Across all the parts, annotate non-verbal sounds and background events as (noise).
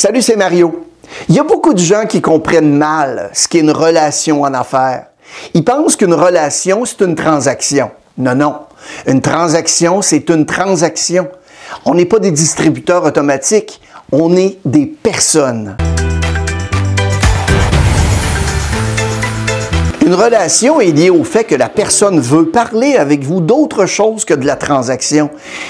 Salut, c'est Mario. Il y a beaucoup de gens qui comprennent mal ce qu'est une relation en affaires. Ils pensent qu'une relation, c'est une transaction. Non, non. Une transaction, c'est une transaction. On n'est pas des distributeurs automatiques, on est des personnes. Une relation est liée au fait que la personne veut parler avec vous d'autre chose que de la transaction.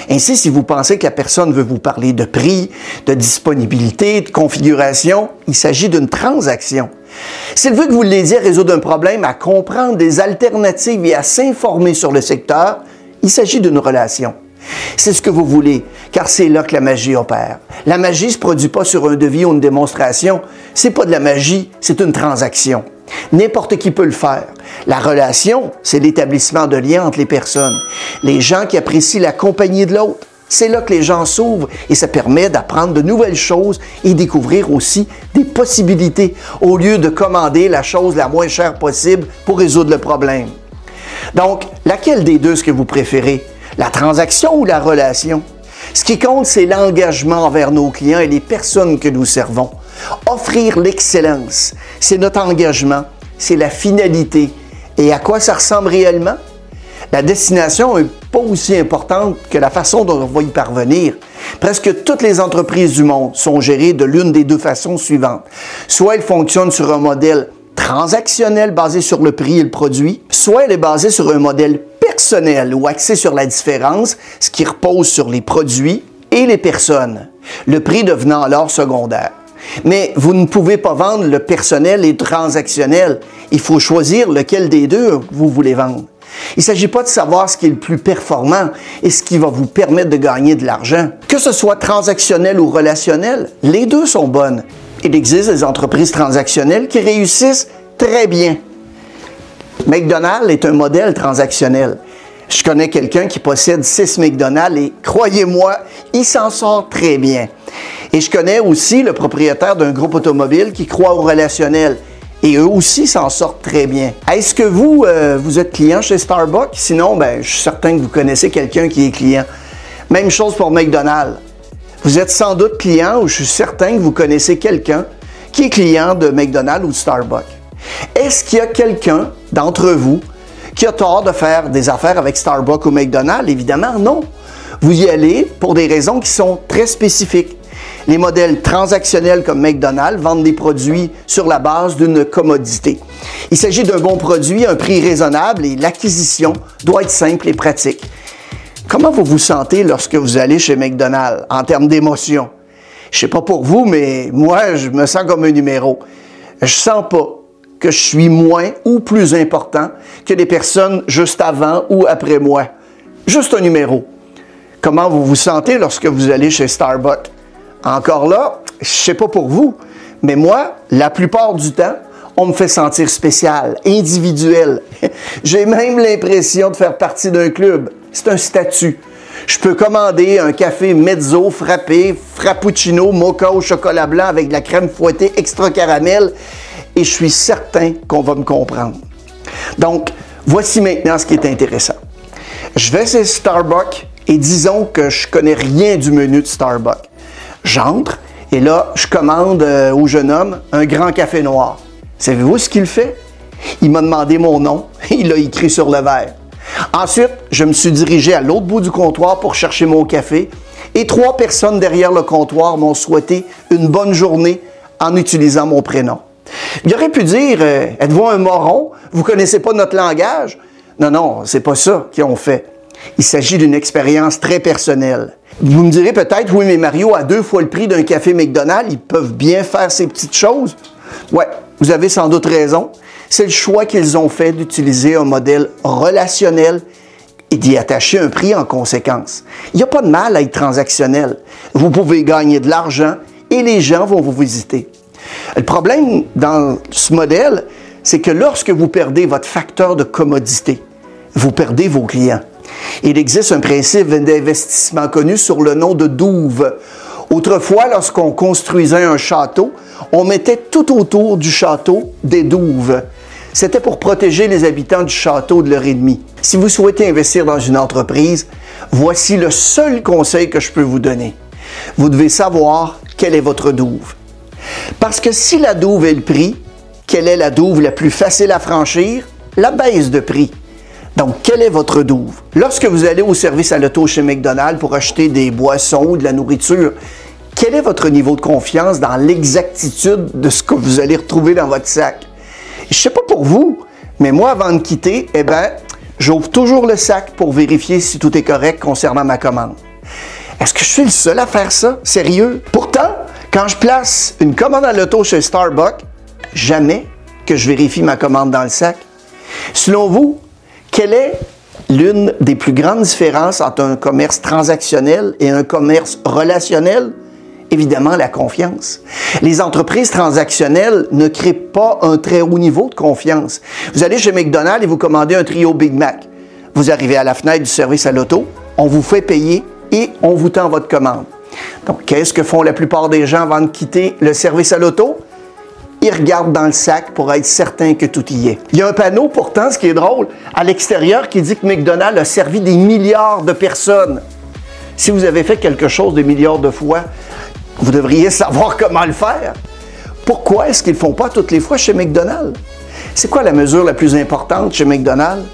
Ainsi, si vous pensez que la personne veut vous parler de prix, de disponibilité, de configuration, il s'agit d'une transaction. S'il veut que vous l'aidiez à résoudre un problème, à comprendre des alternatives et à s'informer sur le secteur, il s'agit d'une relation. C'est ce que vous voulez, car c'est là que la magie opère. La magie ne se produit pas sur un devis ou une démonstration. C'est pas de la magie, c'est une transaction. N'importe qui peut le faire. La relation, c'est l'établissement de liens entre les personnes. Les gens qui apprécient la compagnie de l'autre. C'est là que les gens s'ouvrent et ça permet d'apprendre de nouvelles choses et découvrir aussi des possibilités au lieu de commander la chose la moins chère possible pour résoudre le problème. Donc, laquelle des deux est-ce que vous préférez? La transaction ou la relation? Ce qui compte, c'est l'engagement envers nos clients et les personnes que nous servons. Offrir l'excellence, c'est notre engagement, c'est la finalité. Et à quoi ça ressemble réellement? La destination n'est pas aussi importante que la façon dont on va y parvenir. Presque toutes les entreprises du monde sont gérées de l'une des deux façons suivantes. Soit elles fonctionnent sur un modèle transactionnel basé sur le prix et le produit, soit elle est basée sur un modèle personnel ou axé sur la différence, ce qui repose sur les produits et les personnes, le prix devenant alors secondaire. Mais vous ne pouvez pas vendre le personnel et le transactionnel. Il faut choisir lequel des deux vous voulez vendre. Il ne s'agit pas de savoir ce qui est le plus performant et ce qui va vous permettre de gagner de l'argent. Que ce soit transactionnel ou relationnel, les deux sont bonnes. Il existe des entreprises transactionnelles qui réussissent très bien. McDonald's est un modèle transactionnel. Je connais quelqu'un qui possède six McDonald's et croyez-moi, il s'en sort très bien. Et je connais aussi le propriétaire d'un groupe automobile qui croit au relationnel. Et eux aussi s'en sortent très bien. Est-ce que vous, euh, vous êtes client chez Starbucks? Sinon, ben, je suis certain que vous connaissez quelqu'un qui est client. Même chose pour McDonald's. Vous êtes sans doute client ou je suis certain que vous connaissez quelqu'un qui est client de McDonald's ou de Starbucks. Est-ce qu'il y a quelqu'un d'entre vous qui a tort de faire des affaires avec Starbucks ou McDonald's? Évidemment, non. Vous y allez pour des raisons qui sont très spécifiques. Les modèles transactionnels comme McDonald's vendent des produits sur la base d'une commodité. Il s'agit d'un bon produit, un prix raisonnable et l'acquisition doit être simple et pratique. Comment vous vous sentez lorsque vous allez chez McDonald's en termes d'émotion? Je sais pas pour vous, mais moi, je me sens comme un numéro. Je sens pas que je suis moins ou plus important que les personnes juste avant ou après moi. Juste un numéro. Comment vous vous sentez lorsque vous allez chez Starbucks? Encore là, je sais pas pour vous, mais moi, la plupart du temps, on me fait sentir spécial, individuel. (laughs) J'ai même l'impression de faire partie d'un club. C'est un statut. Je peux commander un café mezzo frappé, frappuccino, mocha au chocolat blanc avec de la crème fouettée extra caramel et je suis certain qu'on va me comprendre. Donc, voici maintenant ce qui est intéressant. Je vais chez Starbucks et disons que je connais rien du menu de Starbucks. J'entre et là, je commande euh, au jeune homme un grand café noir. Savez-vous ce qu'il fait? Il m'a demandé mon nom, (laughs) il l'a écrit sur le verre. Ensuite, je me suis dirigé à l'autre bout du comptoir pour chercher mon café et trois personnes derrière le comptoir m'ont souhaité une bonne journée en utilisant mon prénom. Il aurait pu dire euh, Êtes-vous un moron? Vous connaissez pas notre langage? Non, non, c'est pas ça qu'ils ont fait. Il s'agit d'une expérience très personnelle. Vous me direz peut-être Oui, mais Mario, a deux fois le prix d'un café McDonald's, ils peuvent bien faire ces petites choses. Ouais, vous avez sans doute raison. C'est le choix qu'ils ont fait d'utiliser un modèle relationnel et d'y attacher un prix en conséquence. Il n'y a pas de mal à être transactionnel. Vous pouvez gagner de l'argent et les gens vont vous visiter. Le problème dans ce modèle, c'est que lorsque vous perdez votre facteur de commodité, vous perdez vos clients. Il existe un principe d'investissement connu sur le nom de douve. Autrefois, lorsqu'on construisait un château, on mettait tout autour du château des douves. C'était pour protéger les habitants du château de leur ennemi. Si vous souhaitez investir dans une entreprise, voici le seul conseil que je peux vous donner. Vous devez savoir quelle est votre douve. Parce que si la douve est le prix, quelle est la douve la plus facile à franchir? La baisse de prix. Donc, quelle est votre douve? Lorsque vous allez au service à l'auto chez McDonald's pour acheter des boissons ou de la nourriture, quel est votre niveau de confiance dans l'exactitude de ce que vous allez retrouver dans votre sac? Je sais pas pour vous, mais moi, avant de quitter, eh ben, j'ouvre toujours le sac pour vérifier si tout est correct concernant ma commande. Est-ce que je suis le seul à faire ça? Sérieux? Pourtant, quand je place une commande à l'auto chez Starbucks, jamais que je vérifie ma commande dans le sac. Selon vous, quelle est l'une des plus grandes différences entre un commerce transactionnel et un commerce relationnel? Évidemment, la confiance. Les entreprises transactionnelles ne créent pas un très haut niveau de confiance. Vous allez chez McDonald's et vous commandez un trio Big Mac. Vous arrivez à la fenêtre du service à l'auto, on vous fait payer et on vous tend votre commande. Donc, qu'est-ce que font la plupart des gens avant de quitter le service à l'auto? Ils regardent dans le sac pour être certains que tout y est. Il y a un panneau, pourtant, ce qui est drôle, à l'extérieur qui dit que McDonald's a servi des milliards de personnes. Si vous avez fait quelque chose des milliards de fois, vous devriez savoir comment le faire. Pourquoi est-ce qu'ils ne font pas toutes les fois chez McDonald's? C'est quoi la mesure la plus importante chez McDonald's?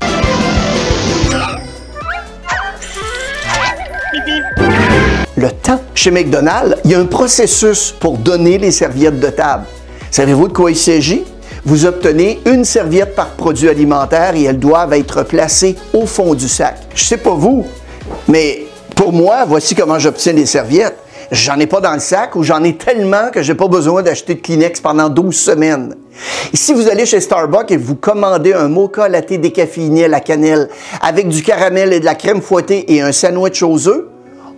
Le temps. Chez McDonald's, il y a un processus pour donner les serviettes de table. Savez-vous de quoi il s'agit? Vous obtenez une serviette par produit alimentaire et elles doivent être placées au fond du sac. Je sais pas vous, mais pour moi, voici comment j'obtiens les serviettes. J'en ai pas dans le sac ou j'en ai tellement que j'ai pas besoin d'acheter de Kleenex pendant 12 semaines. Et si vous allez chez Starbucks et vous commandez un mocha latte décaféiné à la cannelle avec du caramel et de la crème fouettée et un sandwich aux œufs,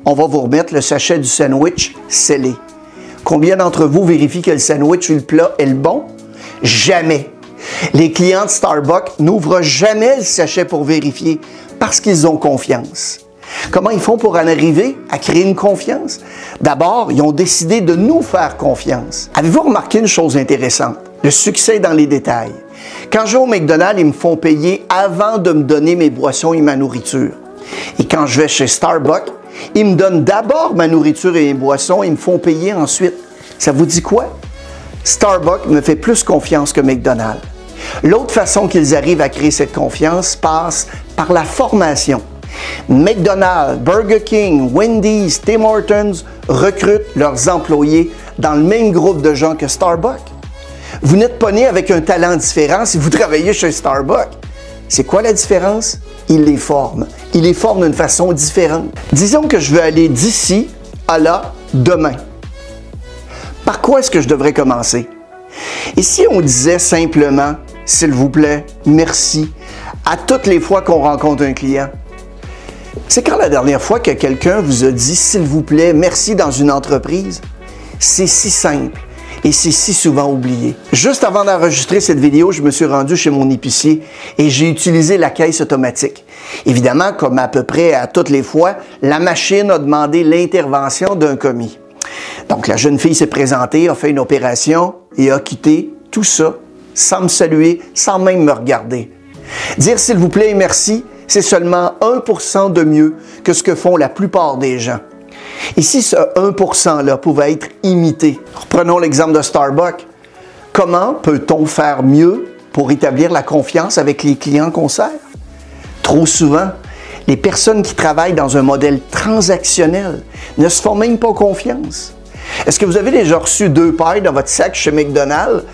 on va vous remettre le sachet du sandwich scellé. Combien d'entre vous vérifient que le sandwich ou le plat est le bon? Jamais. Les clients de Starbucks n'ouvrent jamais le sachet pour vérifier parce qu'ils ont confiance. Comment ils font pour en arriver à créer une confiance? D'abord, ils ont décidé de nous faire confiance. Avez-vous remarqué une chose intéressante? Le succès dans les détails. Quand je vais au McDonald's, ils me font payer avant de me donner mes boissons et ma nourriture. Et quand je vais chez Starbucks, ils me donnent d'abord ma nourriture et mes boissons et me font payer ensuite. Ça vous dit quoi? Starbucks me fait plus confiance que McDonald's. L'autre façon qu'ils arrivent à créer cette confiance passe par la formation. McDonald's, Burger King, Wendy's, Tim Hortons recrutent leurs employés dans le même groupe de gens que Starbucks. Vous n'êtes pas né avec un talent différent si vous (laughs) travaillez chez Starbucks. C'est quoi la différence? Ils les forment. Ils les forment d'une façon différente. Disons que je veux aller d'ici à là demain. Par quoi est-ce que je devrais commencer? Et si on disait simplement, s'il vous plaît, merci, à toutes les fois qu'on rencontre un client? C'est quand la dernière fois que quelqu'un vous a dit s'il vous plaît, merci dans une entreprise? C'est si simple et c'est si souvent oublié. Juste avant d'enregistrer cette vidéo, je me suis rendu chez mon épicier et j'ai utilisé la caisse automatique. Évidemment, comme à peu près à toutes les fois, la machine a demandé l'intervention d'un commis. Donc la jeune fille s'est présentée, a fait une opération et a quitté tout ça sans me saluer, sans même me regarder. Dire s'il vous plaît et merci, c'est seulement 1% de mieux que ce que font la plupart des gens. Et si ce 1%-là pouvait être imité, reprenons l'exemple de Starbucks, comment peut-on faire mieux pour établir la confiance avec les clients qu'on sert? Trop souvent, les personnes qui travaillent dans un modèle transactionnel ne se font même pas confiance. Est-ce que vous avez déjà reçu deux pailles dans votre sac chez McDonald's?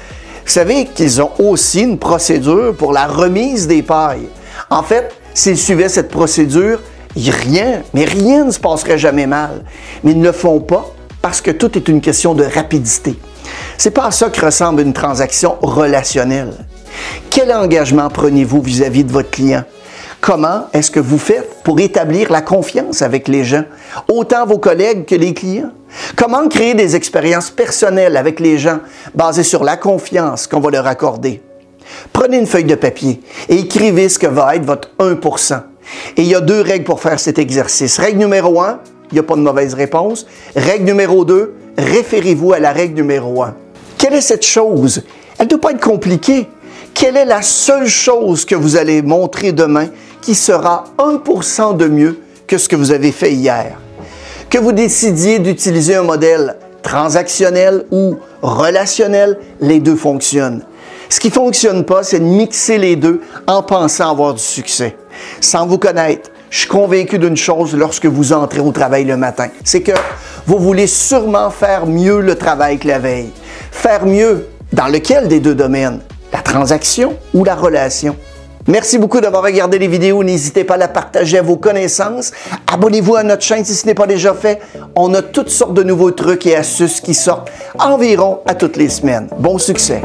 Vous savez qu'ils ont aussi une procédure pour la remise des pailles. En fait, S'ils suivaient cette procédure, rien, mais rien ne se passerait jamais mal. Mais ils ne le font pas parce que tout est une question de rapidité. C'est pas à ça que ressemble une transaction relationnelle. Quel engagement prenez-vous vis-à-vis de votre client? Comment est-ce que vous faites pour établir la confiance avec les gens, autant vos collègues que les clients? Comment créer des expériences personnelles avec les gens basées sur la confiance qu'on va leur accorder? Prenez une feuille de papier et écrivez ce que va être votre 1 Et il y a deux règles pour faire cet exercice. Règle numéro 1, il n'y a pas de mauvaise réponse. Règle numéro 2, référez-vous à la règle numéro 1. Quelle est cette chose? Elle ne doit pas être compliquée. Quelle est la seule chose que vous allez montrer demain qui sera 1% de mieux que ce que vous avez fait hier? Que vous décidiez d'utiliser un modèle transactionnel ou relationnel, les deux fonctionnent. Ce qui fonctionne pas, c'est de mixer les deux en pensant avoir du succès. Sans vous connaître, je suis convaincu d'une chose lorsque vous entrez au travail le matin, c'est que vous voulez sûrement faire mieux le travail que la veille. Faire mieux dans lequel des deux domaines? La transaction ou la relation? Merci beaucoup d'avoir regardé les vidéos. N'hésitez pas à la partager à vos connaissances. Abonnez-vous à notre chaîne si ce n'est pas déjà fait. On a toutes sortes de nouveaux trucs et astuces qui sortent environ à toutes les semaines. Bon succès!